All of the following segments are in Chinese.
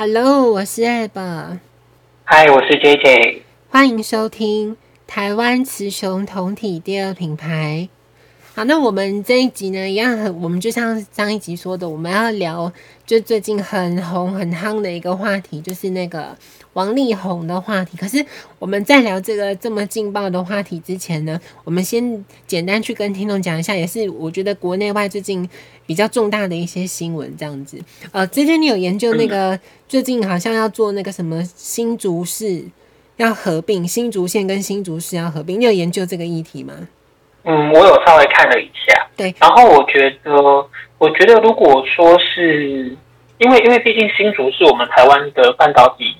Hello，我是 Ab。Hi，我是 JJ。欢迎收听台湾雌雄同体第二品牌。好，那我们这一集呢，一样很，我们就像上一集说的，我们要聊就最近很红很夯的一个话题，就是那个王力宏的话题。可是我们在聊这个这么劲爆的话题之前呢，我们先简单去跟听众讲一下，也是我觉得国内外最近比较重大的一些新闻这样子。呃，之前你有研究那个最近好像要做那个什么新竹市要合并，新竹县跟新竹市要合并，你有研究这个议题吗？嗯，我有稍微看了一下，对，然后我觉得，我觉得如果说是因为，因为毕竟新竹是我们台湾的半导体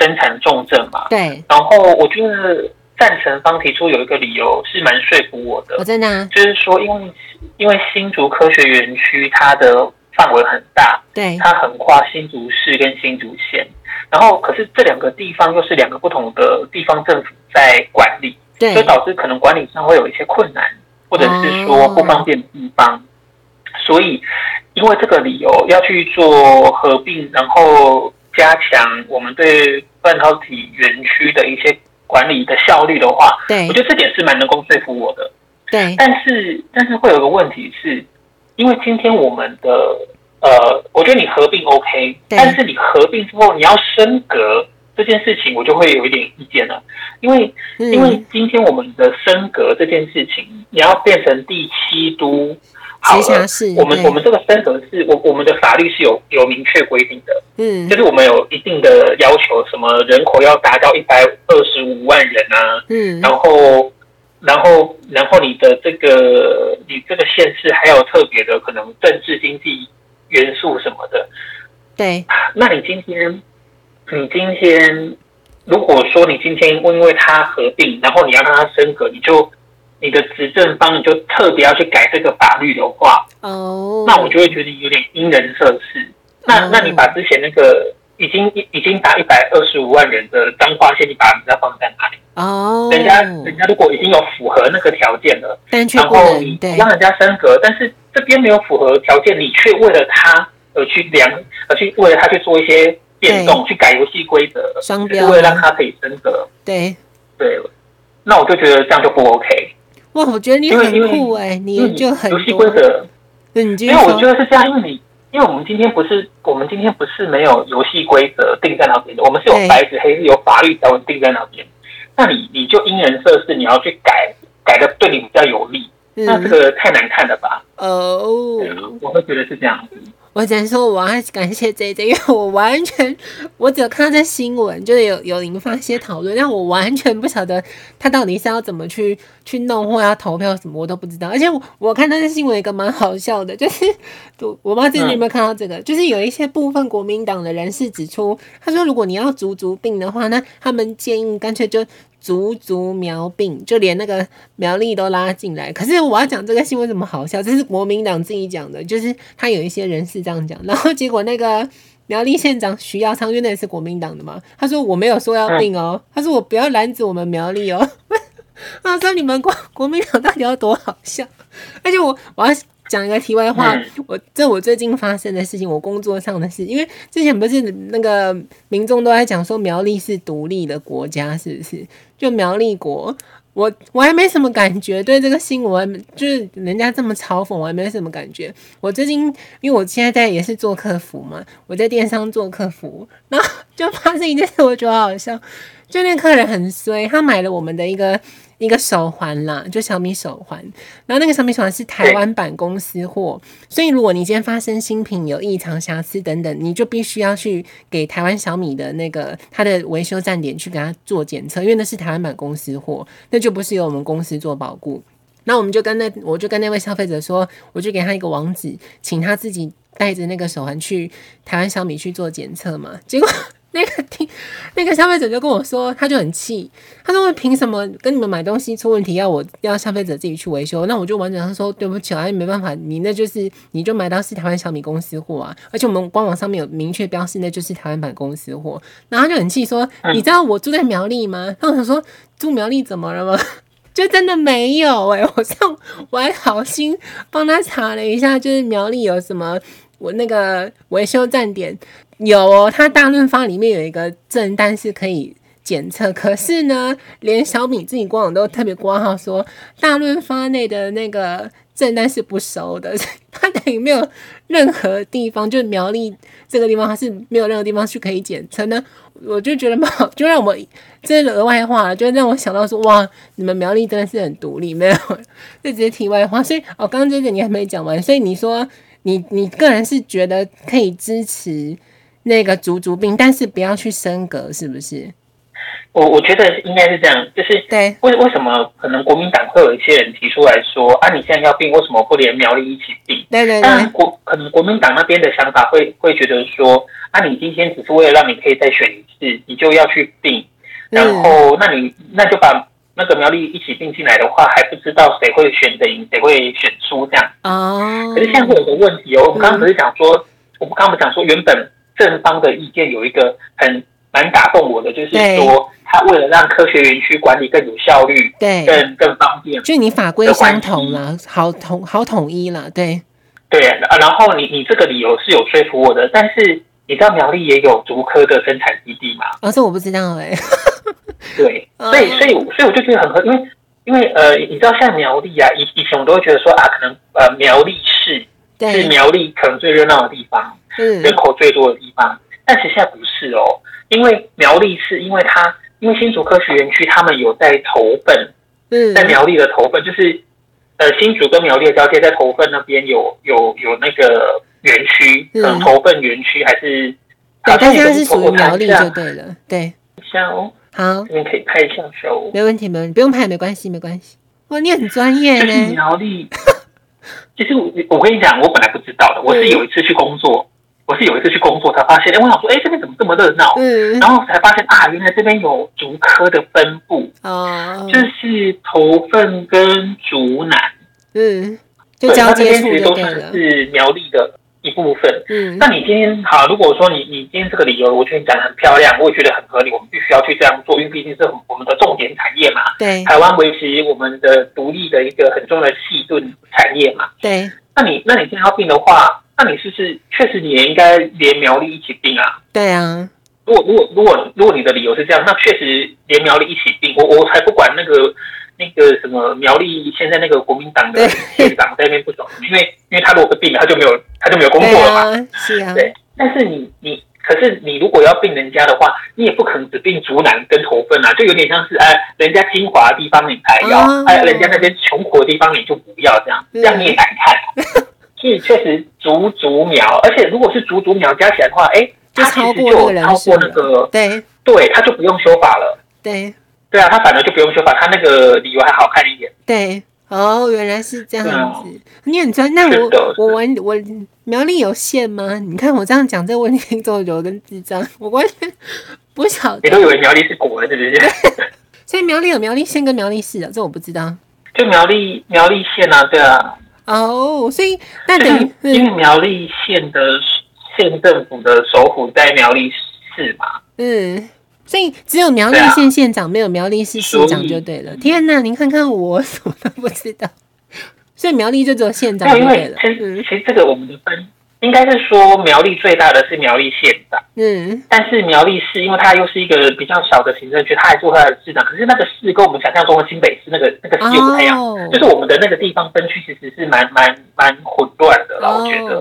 生产重镇嘛，对，然后我觉得赞成方提出有一个理由是蛮说服我的，我真的、啊，就是说，因为因为新竹科学园区它的范围很大，对，它横跨新竹市跟新竹县，然后可是这两个地方又是两个不同的地方政府在管理。所以导致可能管理上会有一些困难，或者是说不方便的地方。Oh. 所以因为这个理由要去做合并，然后加强我们对半导体园区的一些管理的效率的话，对，我觉得这点是蛮能够说服我的。对，但是但是会有个问题是，因为今天我们的呃，我觉得你合并 OK，但是你合并之后你要升格。这件事情我就会有一点意见了，因为因为今天我们的升格这件事情，你要变成第七都，好了，我们我们这个升格是我我们的法律是有有明确规定的，嗯，就是我们有一定的要求，什么人口要达到一百二十五万人啊，嗯，然后然后然后你的这个你这个县市还有特别的可能政治经济元素什么的，对，那你今天。你今天如果说你今天因为他合并，然后你要让他升格，你就你的执政方你就特别要去改这个法律的话，哦，那我就会觉得有点因人设事。那那你把之前那个已经已经达一百二十五万人的彰化县，你把人家放在哪里？哦，人家人家如果已经有符合那个条件了，然后你让人家升格，但是这边没有符合条件，你却为了他而去量，而去为了他去做一些。变动去改游戏规则，双标，为了让他可以升格。对对，那我就觉得这样就不 OK。哇，我觉得你很酷哎，你就很游戏规则。因为我觉得是这样，因为你，因为我们今天不是，我们今天不是没有游戏规则定在那边的，我们是有白纸黑字有法律条文定在那边。那你你就因人设事，你要去改，改的对你比较有利，那这个太难看了吧？哦，我会觉得是这样子。我只能说，我要感谢 JJ，因为我完全，我只有看到这新闻，就是有有引发一些讨论，但我完全不晓得他到底是要怎么去 去弄，或要投票什么，我都不知道。而且我我看到这新闻一个蛮好笑的，就是我我不知道 JJ 有没有看到这个，就是有一些部分国民党的人士指出，他说如果你要足足病的话，那他们建议干脆就。足足苗病，就连那个苗栗都拉进来。可是我要讲这个新闻怎么好笑？这是国民党自己讲的，就是他有一些人是这样讲，然后结果那个苗栗县长徐耀昌，因为那也是国民党的嘛，他说我没有说要并哦，他说我不要拦止我们苗栗哦。他说你们国国民党到底要多好笑？而且我我要。讲一个题外话，我这我最近发生的事情，我工作上的事，因为之前不是那个民众都在讲说苗栗是独立的国家，是不是？就苗栗国，我我还没什么感觉，对这个新闻，就是人家这么嘲讽，我还没什么感觉。我最近因为我现在在也是做客服嘛，我在电商做客服，然后就发生一件事，我觉得好笑，就那客人很衰，他买了我们的一个。一个手环啦，就小米手环，然后那个小米手环是台湾版公司货，所以如果你今天发生新品有异常瑕疵等等，你就必须要去给台湾小米的那个它的维修站点去给他做检测，因为那是台湾版公司货，那就不是由我们公司做保固。那我们就跟那我就跟那位消费者说，我就给他一个网址，请他自己带着那个手环去台湾小米去做检测嘛，结果。那个听那个消费者就跟我说，他就很气，他说：“凭什么跟你们买东西出问题，要我要消费者自己去维修？”那我就完整他说：“对不起啊，没办法，你那就是你就买到是台湾小米公司货啊，而且我们官网上面有明确标示，那就是台湾版公司货。”然后他就很气说：“你知道我住在苗栗吗？”那我想说住苗栗怎么了吗？就真的没有哎、欸，我上我还好心帮他查了一下，就是苗栗有什么我那个维修站点。有哦，它大润发里面有一个正单是可以检测，可是呢，连小米自己官网都特别挂号说大润发内的那个正单是不收的，它等于没有任何地方，就苗栗这个地方，它是没有任何地方去可以检测呢。我就觉得嘛，就让我这是额外话了，就让我想到说，哇，你们苗栗真的是很独立，没有，这只是题外话。所以，哦，刚刚这个你还没讲完，所以你说你你个人是觉得可以支持那个足足病，但是不要去升格，是不是？我我觉得应该是这样，就是对，为为什么可能国民党会有一些人提出来说，啊，你现在要并，为什么不连苗栗一起并？对对对，国可能国民党那边的想法会会觉得说，啊，你今天只是为了让你可以再选一次，你就要去并，然后那你那就把那个苗栗一起并进来的话，还不知道谁会选择赢，谁会选输这样。哦，可是现在会有个问题哦，我们刚刚不是讲说，我们刚刚不是讲说，原本正方的意见有一个很。蛮打动我的，就是说，他为了让科学园区管理更有效率，对，更更方便，就你法规相同了，好统好统一了，对，对啊。然后你你这个理由是有说服我的，但是你知道苗栗也有竹科的生产基地吗？哦，这我不知道哎、欸。对，所以所以所以我就觉得很合，因为因为呃，你知道像苗栗啊，以以前我都会觉得说啊，可能呃苗栗市是苗栗可能最热闹的地方，嗯，人口最多的地方，但其实现在不是哦。因为苗栗是因为它，因为新竹科学园区他们有在投奔，嗯，在苗栗的投奔，就是呃新竹跟苗栗的交界，在投份那边有有有那个园区，嗯，投份园区还是，对，但是是属于苗栗就对了，对，像哦，好，这边可以拍一下手，没问题，没问题，不用拍，没关系，没关系。哇，你很专业呢，苗栗。其实我我跟你讲，我本来不知道的，我是有一次去工作。我是有一次去工作，才发现，哎，我想说，哎，这边怎么这么热闹？嗯，然后才发现啊，原来这边有竹科的分布，哦，就是头份跟竹南，嗯，就交接处都算是苗栗的一部分。嗯，那你今天好，如果说你你今天这个理由，我觉得你讲得很漂亮，我也觉得很合理，我们必须要去这样做，因为毕竟是我们的重点产业嘛。对，台湾维持我们的独立的一个很重要的细盾产业嘛。对，那你那你今天要病的话。那你是不是确实你也应该连苗栗一起并啊？对啊，如果如果如果如果你的理由是这样，那确实连苗栗一起并，我我才不管那个那个什么苗栗现在那个国民党的县长在那边不爽，因为因为他如果并了，他就没有他就没有工作了嘛。啊是啊，对。但是你你可是你如果要并人家的话，你也不可能只并竹南跟头份啊，就有点像是哎，人家精华的地方你才要，哎、啊，人家那边穷苦的地方你就不要这样，这样你也难看？所以确实足足苗，而且如果是足足苗加起来的话，哎，它其实就超过那个，对对，它就不用修法了。对对啊，它反而就不用修法，它那个理由还好看一点。对，哦，原来是这样子。嗯、你很专，那我我我我苗栗有县吗？你看我这样讲这个问题，之后有跟智障，我完全不晓得。你都以为苗栗是国，是不是？所以苗栗有苗栗县跟苗栗市啊，这我不知道。就苗栗苗栗县啊，对啊。哦，所以那等于因为苗栗县的县政府的首府在苗栗市嘛，嗯，所以只有苗栗县县长，没有苗栗市市长就对了。天哪，您看看我什么都不知道，所以苗栗就只有县长就对了。其实其实这个我们的分。应该是说苗栗最大的是苗栗县长，嗯，但是苗栗市因为它又是一个比较小的行政区，它还做它的市长。可是那个市跟我们想象中的新北市那个那个市又不太一样，哦，就是我们的那个地方分区其实是蛮蛮蛮混乱的啦，哦，我觉得。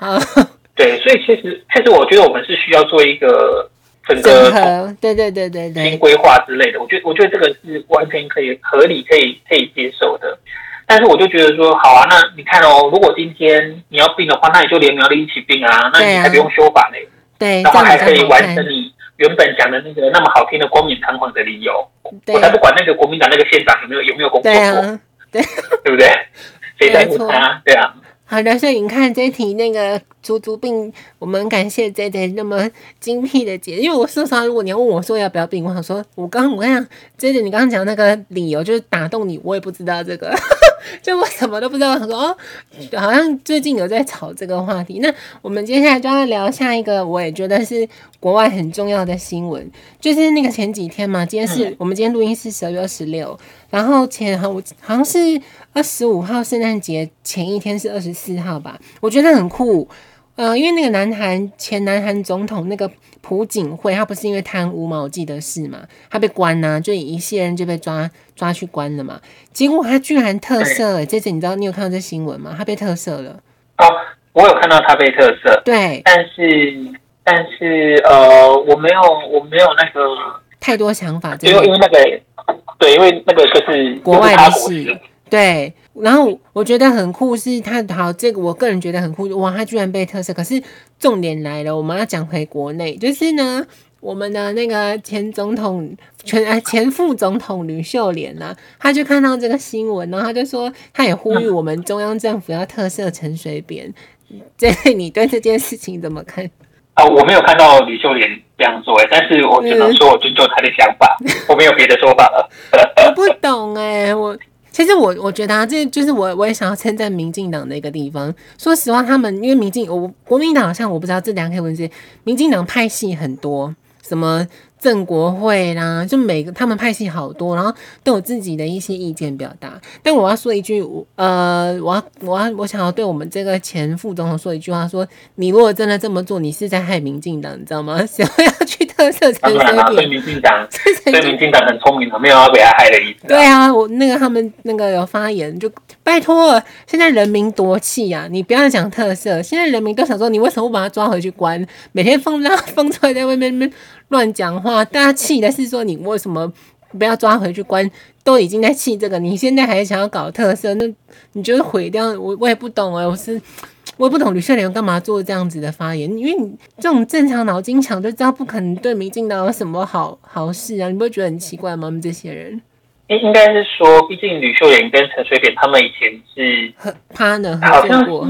哦，对，所以确实确实，我觉得我们是需要做一个整个对对对对对新规划之类的。我觉得我觉得这个是完全可以合理可以可以接受的。但是我就觉得说，好啊，那你看哦，如果今天你要病的话，那你就连苗栗一起病啊，那你还不用修法嘞，对，然后还可以完成你原本讲的那个那么好听的光冕堂皇的理由，我才不管那个国民党那个县长有没有有没有工作过，对，对不对？谁在乎他？对啊。好的，所以你看这一题那个足足病，我们感谢 JJ 那么精辟的解，因为我说实话，如果你要问我说要不要病，我想说，我刚我跟你讲，JJ 你刚刚讲那个理由就是打动你，我也不知道这个，就我什么都不知道。他说哦，好像最近有在炒这个话题。那我们接下来就要聊下一个，我也觉得是国外很重要的新闻，就是那个前几天嘛，今天是我们今天录音是十二月二十六。然后前好，好像是二十五号圣诞节前一天是二十四号吧，我觉得很酷。呃，因为那个南韩前南韩总统那个朴槿惠，他不是因为贪污嘛，我记得是嘛，他被关呐、啊，就一系人就被抓抓去关了嘛。结果他居然特赦、欸，这次你知道你有看到这新闻吗？他被特赦了。哦，我有看到他被特赦。对，但是但是呃，我没有我没有那个太多想法，因为因为那个对，因为那个就是国外的事。对，然后我觉得很酷，是他好这个，我个人觉得很酷哇，他居然被特色。可是重点来了，我们要讲回国内，就是呢，我们的那个前总统、前前副总统吕秀莲呢、啊，他就看到这个新闻，然后他就说，他也呼吁我们中央政府要特色陈水扁。这 你对这件事情怎么看？啊、呃，我没有看到吕秀莲这样做，但是我只能说我尊重他的想法，我没有别的说法了。我不懂哎，我。其实我我觉得啊，这就是我我也想要称赞民进党的一个地方。说实话，他们因为民进我国民党好像我不知道这两篇文字，民进党派系很多，什么。正国会啦，就每个他们派系好多，然后都有自己的一些意见表达。但我要说一句，呃，我要我要我想要对我们这个前副总统说一句话说：说你如果真的这么做，你是在害民进党，你知道吗？谁会要去特赦陈水扁？对民进党，对民进党很聪明的，没有要被他害的意思。对啊，我那个他们那个有发言，就拜托，现在人民多气呀！你不要讲特色，现在人民都想说，你为什么不把他抓回去关？每天放让他 放出来在外面那 乱讲话，大家气的是说你为什么不要抓回去关？都已经在气这个，你现在还想要搞特色，那你觉得毁掉我？我也不懂哎，我是我也不懂吕秀莲干嘛做这样子的发言？因为你这种正常脑筋想就知道不可能对民进党有什么好好事啊！你不会觉得很奇怪吗？我们这些人应应该是说，毕竟吕秀莲跟陈水扁他们以前是趴呢，合作过，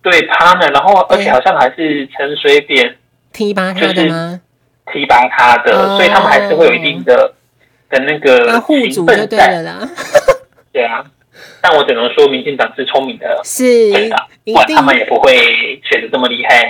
对趴呢，然后而且好像还是陈水扁提拔他的吗？提拔他的，哦，所以他们还是会有一定的的那个护主就对了啦。对啊，但我只能说，民进党是聪明的，是，对的，不然他们也不会选的这么厉害。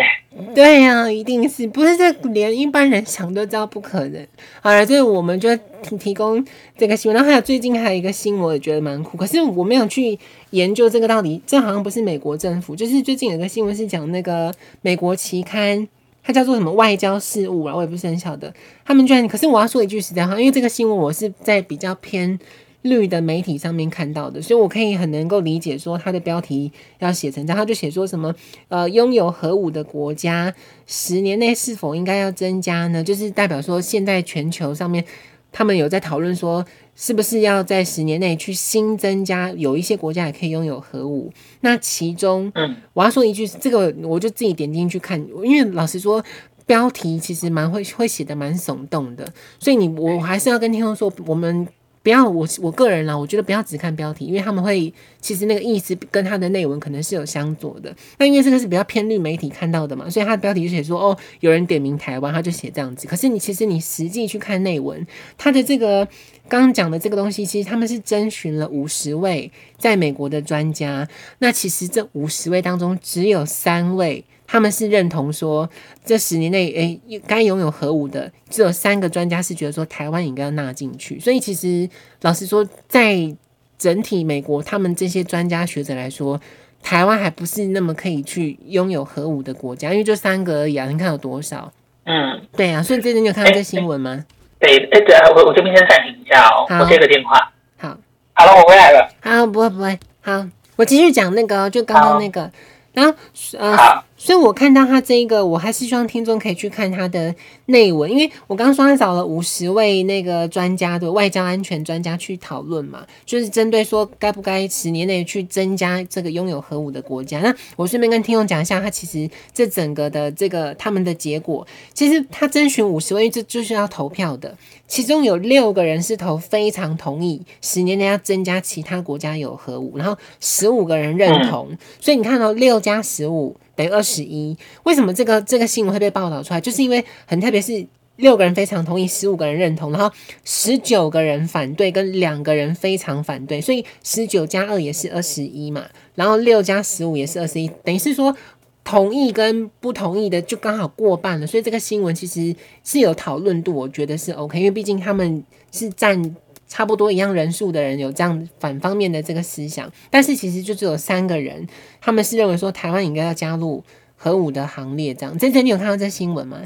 对呀，啊，一定是不是这连一般人想都知道不可能。好了，这我们就提提供这个新闻。然后还有最近还有一个新闻，我也觉得蛮酷，可是我没有去研究这个到底，这好像不是美国政府，就是最近有个新闻是讲那个美国期刊。它叫做什么外交事务啊？我也不是很晓得。他们居然，可是我要说一句实在话，因为这个新闻我是在比较偏绿的媒体上面看到的，所以我可以很能够理解说它的标题要写成这样，他就写说什么呃，拥有核武的国家十年内是否应该要增加呢？就是代表说现在全球上面他们有在讨论说。是不是要在十年内去新增加？有一些国家也可以拥有核武。那其中，嗯，我要说一句，这个我就自己点进去看，因为老实说，标题其实蛮会会写的蛮耸动的，所以你我还是要跟听众说，我们。不要我我个人啦，我觉得不要只看标题，因为他们会其实那个意思跟他的内文可能是有相左的。那因为这个是比较偏绿媒体看到的嘛，所以他的标题就写说哦，有人点名台湾，他就写这样子。可是你其实你实际去看内文，他的这个刚刚讲的这个东西，其实他们是征询了五十位在美国的专家。那其实这五十位当中，只有三位。他们是认同说，这十年内，诶，该拥有核武的只有三个专家是觉得说，台湾应该要纳进去。所以其实老实说，在整体美国他们这些专家学者来说，台湾还不是那么可以去拥有核武的国家，因为就三个而已啊。你看有多少？嗯，对啊。所以最近你有看到这新闻吗？对，哎，对啊，我我这边先暂停一下哦，我接个电话。好，好了，我回来了。好，不会不会，好，我继续讲那个，就刚刚那个。然后，呃，所以我看到他这一个，我还是希望听众可以去看他的内文，因为我刚刚说他找了五十位那个专家的外交安全专家去讨论嘛，就是针对说该不该十年内去增加这个拥有核武的国家。那我顺便跟听众讲一下，他其实这整个的这个他们的结果，其实他征询五十位，这就是要投票的，其中有六个人是投非常同意十年内要增加其他国家有核武，然后十五个人认同，所以你看到六。加十五等于二十一，为什么这个这个新闻会被报道出来？就是因为很特别，是六个人非常同意，十五个人认同，然后十九个人反对，跟两个人非常反对，所以十九加二也是二十一嘛，然后六加十五也是二十一，等于是说同意跟不同意的就刚好过半了，所以这个新闻其实是有讨论度，我觉得是 OK，因为毕竟他们是占。差不多一样人数的人有这样反方面的这个思想，但是其实就只有三个人，他们是认为说台湾应该要加入核武的行列，这样。这这你有看到这新闻吗？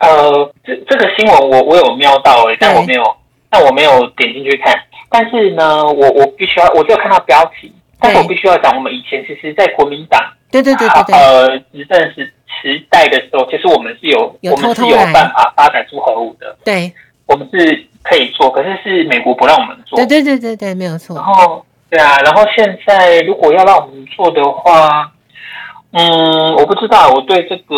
呃，这这个新闻我我有瞄到诶，但我没有，但我没有点进去看。但是呢，我我必须要，我就看到标题，但是我必须要讲，我们以前其实，在国民党对对对对对，呃，执政时时代的时候，其实我们是有，有偷偷我们是有办法发展出核武的。对，我们是可以做，可是是美国不让我们做。对对对对对，没有错。然后，对啊，然后现在如果要让我们做的话。嗯，我不知道，我对这个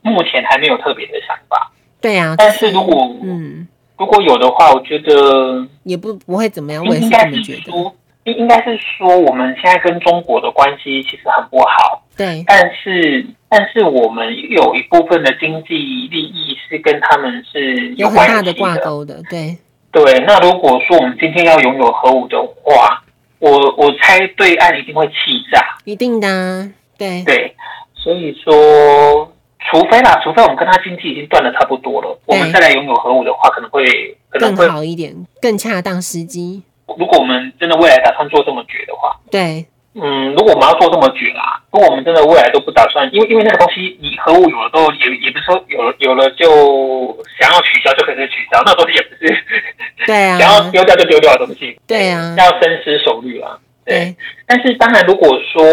目前还没有特别的想法。对啊，但是如果嗯，如果有的话，我觉得也不不会怎么样。应该是说，应应该是说，我们现在跟中国的关系其实很不好。对，但是但是我们有一部分的经济利益是跟他们是有很大的挂钩的。对对，那如果说我们今天要拥有核武的话，我我猜对岸一定会气炸，一定的。对对，所以说，除非啦，除非我们跟他经济已经断的差不多了，我们再来拥有核武的话，可能会可能会更好一点，更恰当时机。如果我们真的未来打算做这么绝的话，对，嗯，如果我们要做这么绝啦，如果我们真的未来都不打算，因为因为那个东西，你核武有了都也也不是说有了有了就想要取消就可以取消，那东西也不是，对啊，想要丢掉就丢掉的东西，对啊，要深思熟虑啊。对，对，但是当然，如果说，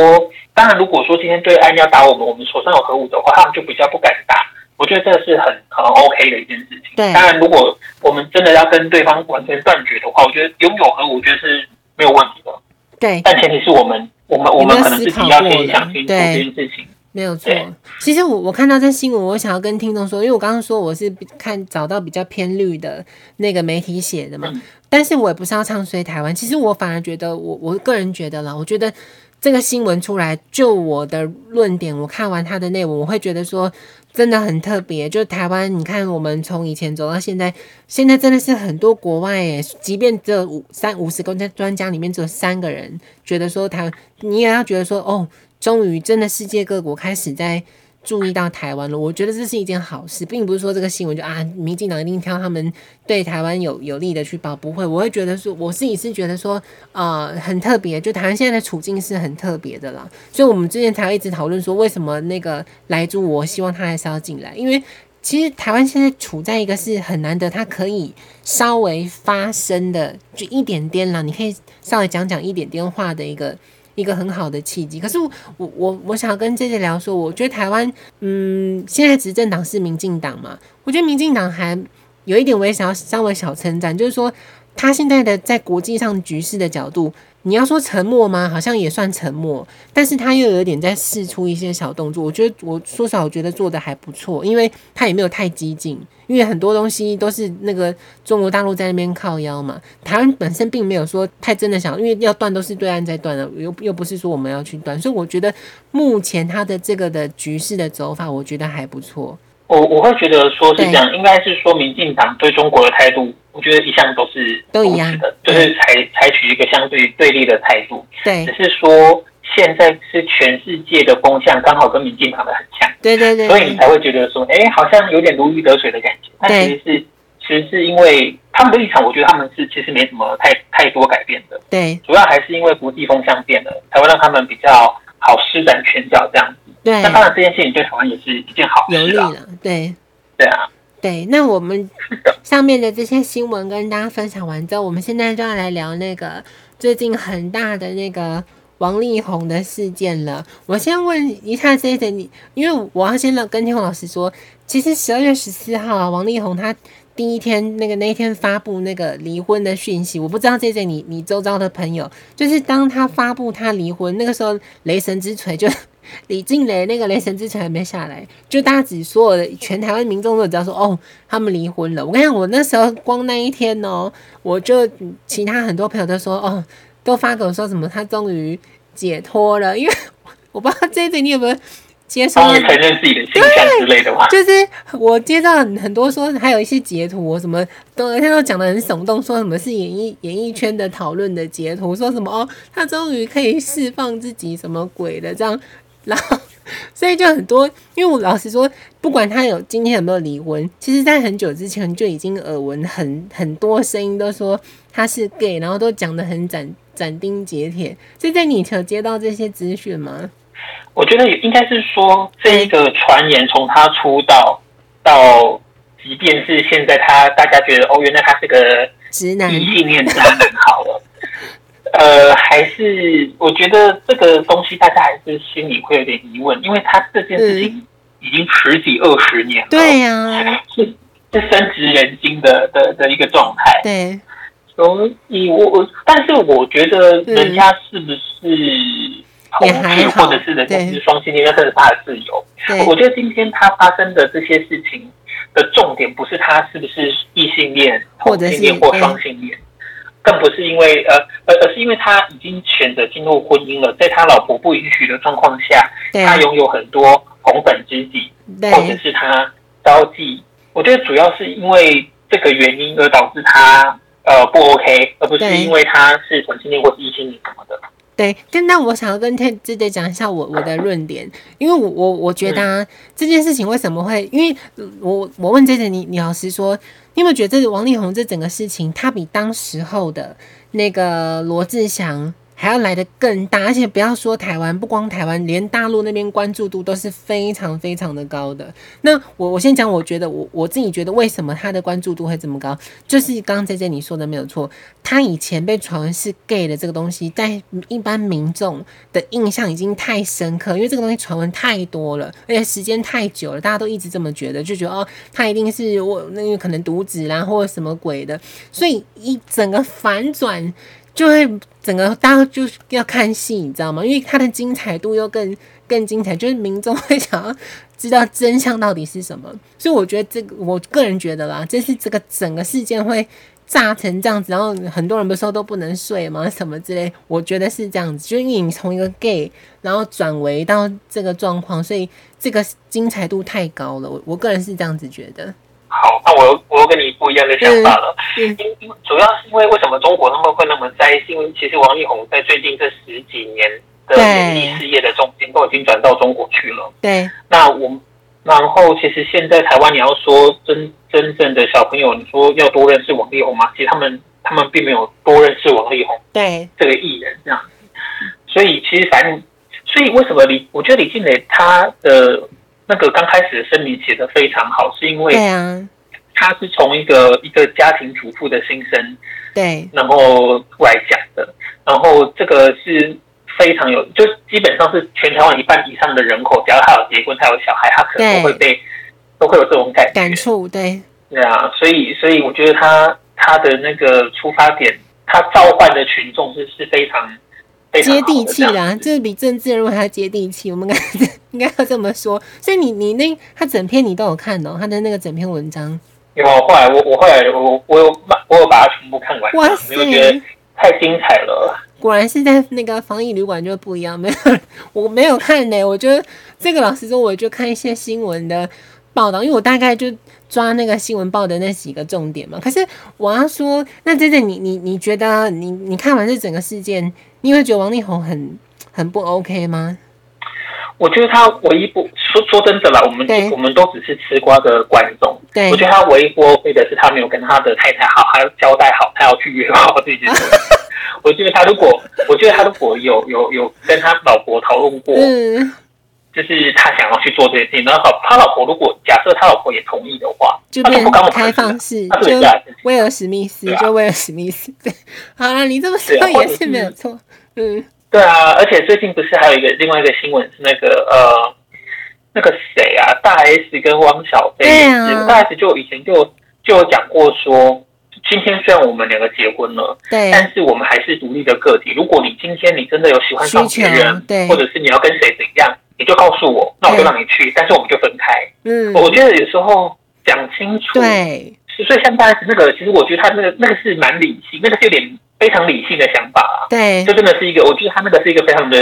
当然，如果说今天对岸要打我们，我们手上有核武的话，他们就比较不敢打。我觉得这是很很 OK 的一件事情。对，当然，如果我们真的要跟对方完全断绝的话，我觉得拥有核武，我觉得是没有问题的。对，但前提是我们，我们，我们可能自己要先想清楚这件事情。没有错，其实我我看到这新闻，我想要跟听众说，因为我刚刚说我是看找到比较偏绿的那个媒体写的嘛，嗯、但是我也不是要唱衰台湾，其实我反而觉得我我个人觉得啦，我觉得这个新闻出来，就我的论点，我看完它的内容，我会觉得说真的很特别，就台湾，你看我们从以前走到现在，现在真的是很多国外诶，即便这五三五十个专家里面只有三个人觉得说台，你也要觉得说哦。终于，真的世界各国开始在注意到台湾了。我觉得这是一件好事，并不是说这个新闻就啊，民进党一定挑他们对台湾有有利的去报。不会，我会觉得说，我自己是觉得说，呃，很特别。就台湾现在的处境是很特别的啦。所以我们之前才一直讨论说，为什么那个莱猪，我希望他还是要进来，因为其实台湾现在处在一个是很难得，它可以稍微发声的，就一点点啦。你可以稍微讲讲一点点话的一个。一个很好的契机，可是我我我想要跟姐姐聊说，我觉得台湾，嗯，现在执政党是民进党嘛，我觉得民进党还有一点我也想要稍微小称赞，就是说他现在的在国际上局势的角度。你要说沉默吗？好像也算沉默，但是他又有点在试出一些小动作。我觉得，我说实话，我觉得做的还不错，因为他也没有太激进，因为很多东西都是那个中国大陆在那边靠腰嘛。台湾本身并没有说太真的想，因为要断都是对岸在断的，又又不是说我们要去断，所以我觉得目前他的这个的局势的走法，我觉得还不错。我我会觉得说是这样，应该是说民进党对中国的态度，我觉得一向都是都一样的，就是采采取一个相对对立的态度。对，只是说现在是全世界的风向刚好跟民进党的很像。对对对，所以你才会觉得说，哎，好像有点如鱼得水的感觉。但其实是其实是因为他们的立场，我觉得他们是其实没什么太太多改变的。对，主要还是因为国际风向变了，才会让他们比较好施展拳脚这样子。对，那当然这件事情对台湾也是一件好事啊。有利了，对。对啊，对，那我们上面的这些新闻跟大家分享完之后，我们现在就要来聊那个最近很大的那个王力宏的事件了。我先问一下 JJ，你因为我要先跟天宏老师说，其实十二月十四号啊，王力宏他第一天那个那一天发布那个离婚的讯息，我不知道 JJ 你你周遭的朋友，就是当他发布他离婚那个时候，雷神之锤就。李静蕾那个雷神之前还没下来，就大家只所有的全台湾民众都知道说，哦，他们离婚了。我跟你讲，我那时候光那一天哦，我就其他很多朋友都说，哦，都发给我说什么他终于解脱了，因为我不知道这一点你有没有接受，承认自己的形象之类的话，就是我接到很多说，还有一些截图，什么都他都讲的很耸动，说什么是演艺演艺圈的讨论的截图，说什么哦，他终于可以释放自己什么鬼的这样。然后，所以就很多，因为我老实说，不管他有今天有没有离婚，其实在很久之前就已经耳闻很很多声音都说他是 gay，然后都讲的很斩斩钉截铁。所以在你有接到这些资讯吗？我觉得应该是说，这一个传言从他出道到，即便是现在他大家觉得哦，原来他是个直男异性恋渣男，好了，呃，还是我觉得这个东西大家还是心里会有点疑问，因为他这件事情已经十几二十年了，对呀，是是深植人心的的的一个状态，对。所以我我，但是我觉得人家是不是同志，或者是人家是双性恋，那这是他的自由。我觉得今天他发生的这些事情的重点，不是他是不是异性恋、同性恋或双性恋，更不是因为呃，而而是因为他已经选择进入婚姻了，在他老婆不允许的状况下，他拥有很多红粉知己，或者是他招妓。我觉得主要是因为这个原因而导致他。呃，不 OK，而不是因为他是同性恋或是异性恋什么的。对，但那我想要跟 Ted 姐姐讲一下我我的论点，因为我我我觉得、啊嗯、这件事情为什么会，因为我我问姐姐你，你老师说，你有没有觉得这王力宏这整个事情，他比当时候的那个罗志祥，还要来得更大，而且不要说台湾，不光台湾，连大陆那边关注度都是非常非常的高的。那我我先讲，我觉得我我自己觉得为什么他的关注度会这么高，就是刚刚 JJ 你说的没有错，他以前被传闻是 gay 的这个东西，在一般民众的印象已经太深刻，因为这个东西传闻太多了，而且时间太久了，大家都一直这么觉得，就觉得哦，他一定是我那个可能独子啦，或者什么鬼的，所以一整个反转。就会整个大家就要看戏，你知道吗？因为它的精彩度又更更精彩，就是民众会想要知道真相到底是什么。所以我觉得这个，我个人觉得啦，这是这个整个事件会炸成这样子，然后很多人不是说都不能睡吗？什么之类，我觉得是这样子，就是你从一个 gay 然后转为到这个状况，所以这个精彩度太高了。我我个人是这样子觉得。好，那我又我又跟你不一样的想法了。因因主要是因为为什么中国他们会那么在意？因为其实王力宏在最近这十几年的演艺事业的重心都已经转到中国去了。对。那我然后其实现在台湾你要说真真正的小朋友，你说要多认识王力宏吗？其实他们他们并没有多认识王力宏。对。这个艺人这样。所以其实反正，所以为什么李？我觉得李静蕾她的。那个刚开始的声明写的非常好，是因为对啊，他是从一个一个家庭主妇的心声对，然后来讲的，然后这个是非常有，就基本上是全台湾一半以上的人口，只要他有结婚，他有小孩，他可能都会被都会有这种感感触，对。对啊，所以所以我觉得他他的那个出发点，他召唤的群众是是非常。接地气啦，就是比政治人物还要接地气。我们应该 应该要这么说。所以你你那他整篇你都有看哦，他的那个整篇文章。有，后来我我后来我我有把我有把它全部看完。哇塞，我觉得太精彩了。果然是在那个防疫旅馆就不一样，没有我没有看呢。我觉得这个老师说，我就看一些新闻的报道，因为我大概就抓那个新闻报的那几个重点嘛。可是我要说，那真的你你你觉得你你看完这整个事件？你会觉得王力宏很很不 OK 吗？我觉得他唯一不说说真的啦，我们我们都只是吃瓜的观众。对，我觉得他唯一不 OK 的是他没有跟他的太太好，他交代好他要去约炮这件事。我觉得他如果，我觉得他如果有有有跟他老婆讨论过，嗯，就是他想要去做这件事情，然后他老婆如果假设他老婆也同意的话，就变开放式，就威尔史密斯，就威尔史密斯。对，好了，你这么说也是没有错。嗯，对啊，而且最近不是还有一个另外一个新闻是那个呃，那个谁啊，大 S 跟汪小菲，对啊，大 S 就以前就就有讲过说，今天虽然我们两个结婚了，对，但是我们还是独立的个体。如果你今天你真的有喜欢上别人，对，或者是你要跟谁怎样，你就告诉我，那我就让你去，但是我们就分开。嗯，我觉得有时候讲清楚，对，所以像大 S 那个，其实我觉得他那个那个是蛮理性，那个是有点。非常理性的想法啊，对，就真的是一个，我觉得他那个是一个非常的，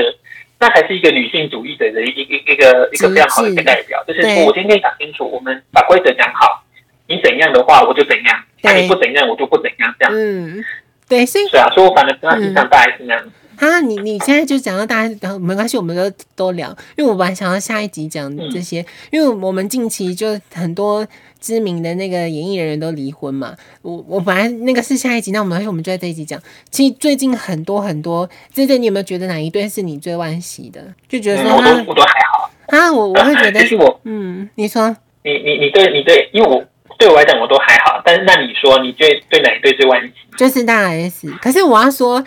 那才是一个女性主义的一一一个一个非常好的一个代表，就是说我今天讲清楚，我们把规则讲好，你怎样的话我就怎样，那你不怎样我就不怎样，这样，嗯，对，所以，是啊，所以我反正跟他经常大概是那样。啊，你你现在就讲到大家然后没关系，我们都都聊，因为我本来想要下一集讲这些，嗯、因为我们近期就很多知名的那个演艺人员都离婚嘛。我我本来那个是下一集，那我们我们就在这一集讲。其实最近很多很多，这这你有没有觉得哪一对是你最惋惜的？就觉得说他、嗯、我都还好啊，我我会觉得是我嗯，你说你你你对你对，因为我对我来讲我都还好，但是那你说你最对哪一对最惋惜？就是大 S，可是我要说。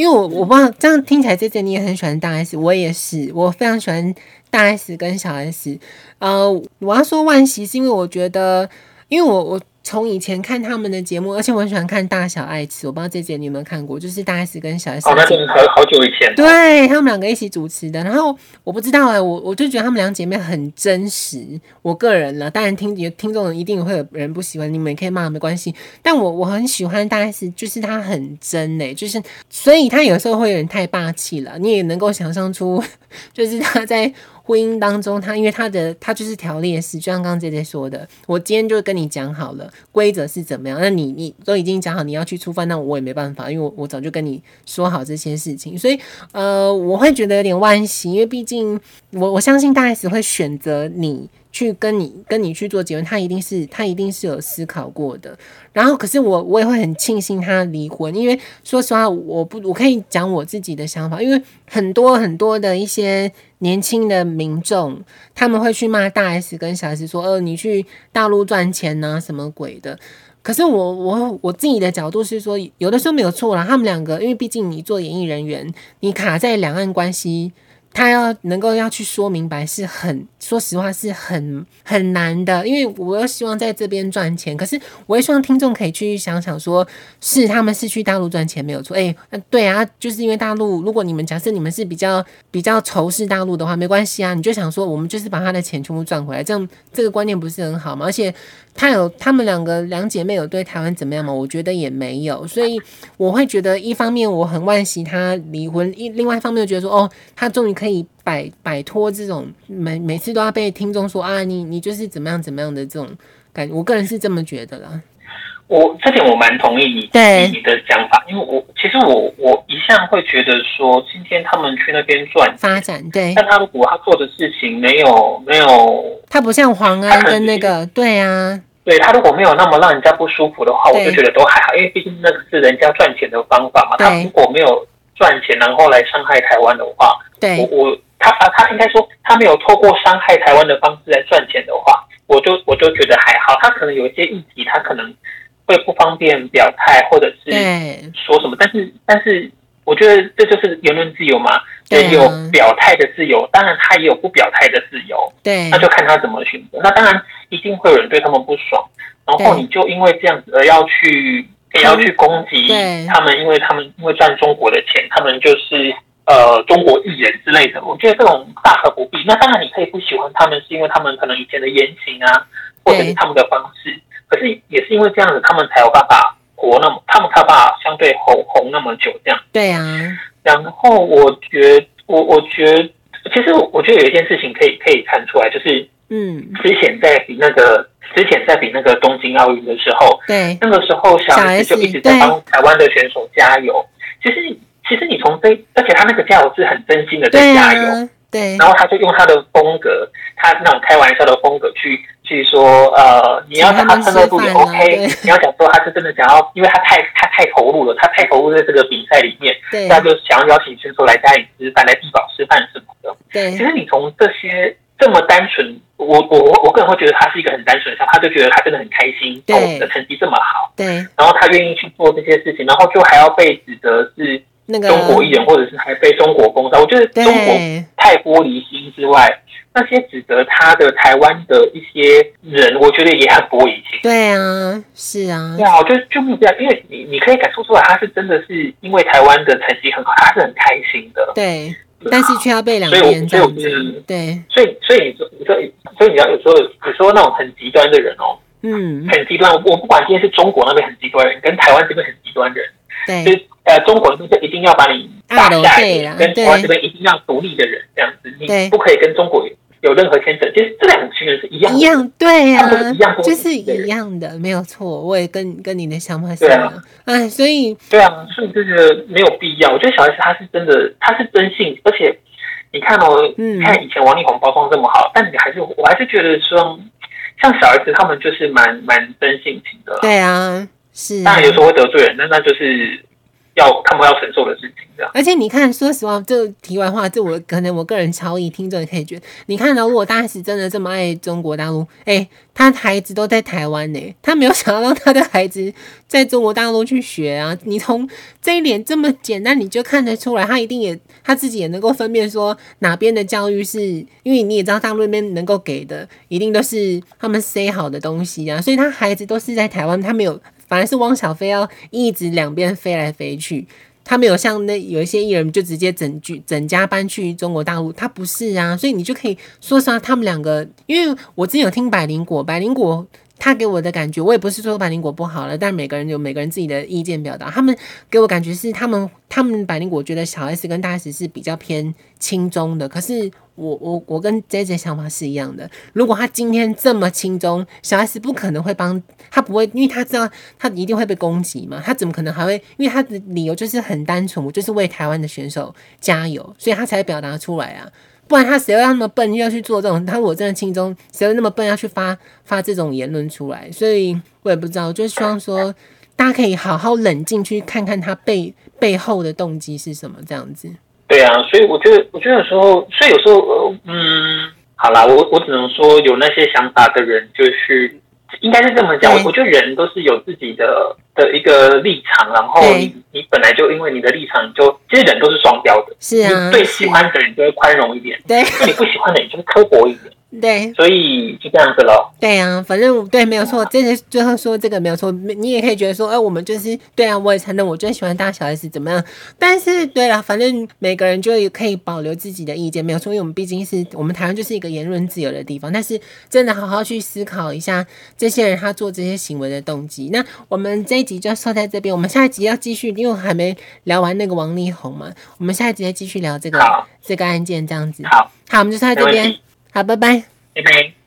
因为我我不知道这样听起来，这这你也很喜欢大 S，我也是，我非常喜欢大 S 跟小 S。呃，我要说万喜，是因为我觉得，因为我我。从以前看他们的节目，而且我很喜欢看《大小爱吃》，我不知道这姐你有没有看过，就是大 S 跟小 S。哦，那是好好久以前。对，他们两个一起主持的，然后我不知道哎、欸，我我就觉得他们两姐妹很真实。我个人了，当然听听众一定会有人不喜欢，你们也可以骂没关系。但我我很喜欢大 S，就是她很真哎、欸，就是所以她有时候会有点太霸气了，你也能够想象出，就是她在。婚姻当中，他因为他的他就是条列式，就像刚刚姐姐说的，我今天就跟你讲好了规则是怎么样，那你你都已经讲好你要去触犯，那我也没办法，因为我我早就跟你说好这些事情，所以呃，我会觉得有点惋惜，因为毕竟我我相信大 S 会选择你。去跟你跟你去做结婚，他一定是他一定是有思考过的。然后，可是我我也会很庆幸他离婚，因为说实话，我不我可以讲我自己的想法，因为很多很多的一些年轻的民众，他们会去骂大 S 跟小 S 说，呃，你去大陆赚钱呐，什么鬼的。可是我我我自己的角度是说，有的时候没有错啦，他们两个，因为毕竟你做演艺人员，你卡在两岸关系。他要能够要去说明白，是很说实话是很很难的，因为我又希望在这边赚钱，可是我也希望听众可以去想想说，是他们是去大陆赚钱没有错，诶、欸，对啊，就是因为大陆，如果你们假设你们是比较比较仇视大陆的话，没关系啊，你就想说我们就是把他的钱全部赚回来，这样这个观念不是很好吗？而且他有他们两个两姐妹有对台湾怎么样吗？我觉得也没有，所以我会觉得一方面我很惋惜他离婚，一另外一方面又觉得说哦，他终于。可以摆摆脱这种每每次都要被听众说啊，你你就是怎么样怎么样的这种感觉，我个人是这么觉得的。我这点我蛮同意你对你的讲法，因为我其实我我一向会觉得说，今天他们去那边赚发展，对，但他如果他做的事情没有没有，他不像黄安跟那个，对啊，对他如果没有那么让人家不舒服的话，我就觉得都还好，因为毕竟那个是人家赚钱的方法嘛。他如果没有赚钱，然后来伤害台湾的话。对我我他他他应该说他没有透过伤害台湾的方式来赚钱的话，我就我就觉得还好。他可能有一些议题，他可能会不方便表态，或者是说什么。但是但是，我觉得这就是言论自由嘛，也有表态的自由，当然他也有不表态的自由。对，那就看他怎么选择。那当然一定会有人对他们不爽，然后你就因为这样子而要去也要去攻击他们，因为他们因为赚中国的钱，他们就是。呃，中国艺人之类的，我觉得这种大可不必。那当然，你可以不喜欢他们，是因为他们可能以前的言行啊，或者是他们的方式。可是也是因为这样子，他们才有办法活那么，他们才有办法相对红红那么久这样。对啊。然后我觉，我我觉得，其实我觉得有一件事情可以可以看出来，就是嗯，之前在比那个之前在比那个东京奥运的时候，对，那个时候小 S 就一直在帮台湾的选手加油。其实。其实你从这，而且他那个加油是很真心的在加油，对，啊、对，然后他就用他的风格，他那种开玩笑的风格去去说，呃，你要讲他承诺度也 OK，你要讲说他是真的想要，因为他太他太投入了，他太投入在这个比赛里面，对，他就想要邀请选手来家里吃饭，来递饱吃饭什么的。对，其实你从这些这么单纯，我我我个人会觉得他是一个很单纯的，他就觉得他真的很开心，对，我的成绩这么好，对，然后他愿意去做这些事情，然后就还要被指责是。那个中国艺人，或者是还被中国封杀，我觉得中国太玻璃心之外，那些指责他的台湾的一些人，我觉得也很玻璃心。对啊，是啊，对啊，我觉得就没有这样，因为你你可以感受出来，他是真的是因为台湾的成绩很好，他是很开心的。对，但是却要被两边这样子。对，所以所以你说你说所以你要有时候有时候那种很极端的人哦，嗯，很极端。我不管今天是中国那边很极端人，跟台湾这边很极端人，对，就是。呃，中国这边一定要把你打下来，跟台湾这边一定要独立的人这样子，你不可以跟中国有任何牵扯，其实这两个行为是一样的，一样对呀、啊，一样就是一样的，没有错。我也跟跟你的想法是一样，哎、啊，所以对啊，所以就觉得没有必要。我觉得小 S 他是真的，他是真性，而且你看哦，嗯，看以前王力宏包装这么好，但你还是，我还是觉得说，像小 S 他们就是蛮蛮真性情的，对啊，是啊，当然有时候会得罪人，那那就是。要他们要承受的事情，这样。而且你看，说实话，这题外话，这我可能我个人超意，听众也可以觉得，你看到如果大使真的这么爱中国大陆，哎、欸，他孩子都在台湾呢，他没有想要让他的孩子在中国大陆去学啊。你从这一点这么简单，你就看得出来，他一定也他自己也能够分辨说哪边的教育是，因为你也知道大陆那边能够给的，一定都是他们塞好的东西啊，所以他孩子都是在台湾，他没有。反而是汪小菲要一直两边飞来飞去，他没有像那有一些艺人就直接整剧整家搬去中国大陆，他不是啊，所以你就可以说实话，他们两个，因为我之前有听百灵果，百灵果。他给我的感觉，我也不是说百灵果不好了，但每个人有每个人自己的意见表达。他们给我感觉是他们，他们百灵果觉得小 S 跟大 S 是比较偏轻中的。可是我我我跟 JJ 想法是一样的。如果他今天这么轻中，小 S 不可能会帮他，不会，因为他知道他一定会被攻击嘛。他怎么可能还会？因为他的理由就是很单纯，我就是为台湾的选手加油，所以他才表达出来啊。不然他谁会那么笨要去做这种？他我真的亲中，谁会那么笨要去发发这种言论出来？所以我也不知道，就希望说大家可以好好冷静去看看他背背后的动机是什么，这样子。对啊，所以我觉得，我觉得有时候，所以有时候，嗯，好啦，我我只能说，有那些想法的人，就是应该是这么讲。我我觉得人都是有自己的的一个立场，然后你你本来就因为你的立场，你就其实人都是双标的。是啊，你对喜欢的人就会宽容一点，对，对你不喜欢的人就会刻薄一点。对，所以就这样子喽。对啊，反正对，没有错。这是最后说这个没有错，你也可以觉得说，哎、欸，我们就是对啊，我也承认我最喜欢大小 S 怎么样。但是对了，反正每个人就可以保留自己的意见，没有错。因为我们毕竟是我们台湾就是一个言论自由的地方。但是真的好好去思考一下这些人他做这些行为的动机。那我们这一集就说在这边，我们下一集要继续，因为我还没聊完那个王力宏嘛。我们下一集再继续聊这个这个案件，这样子。好，好，我们就说在这边。好，拜拜。拜拜。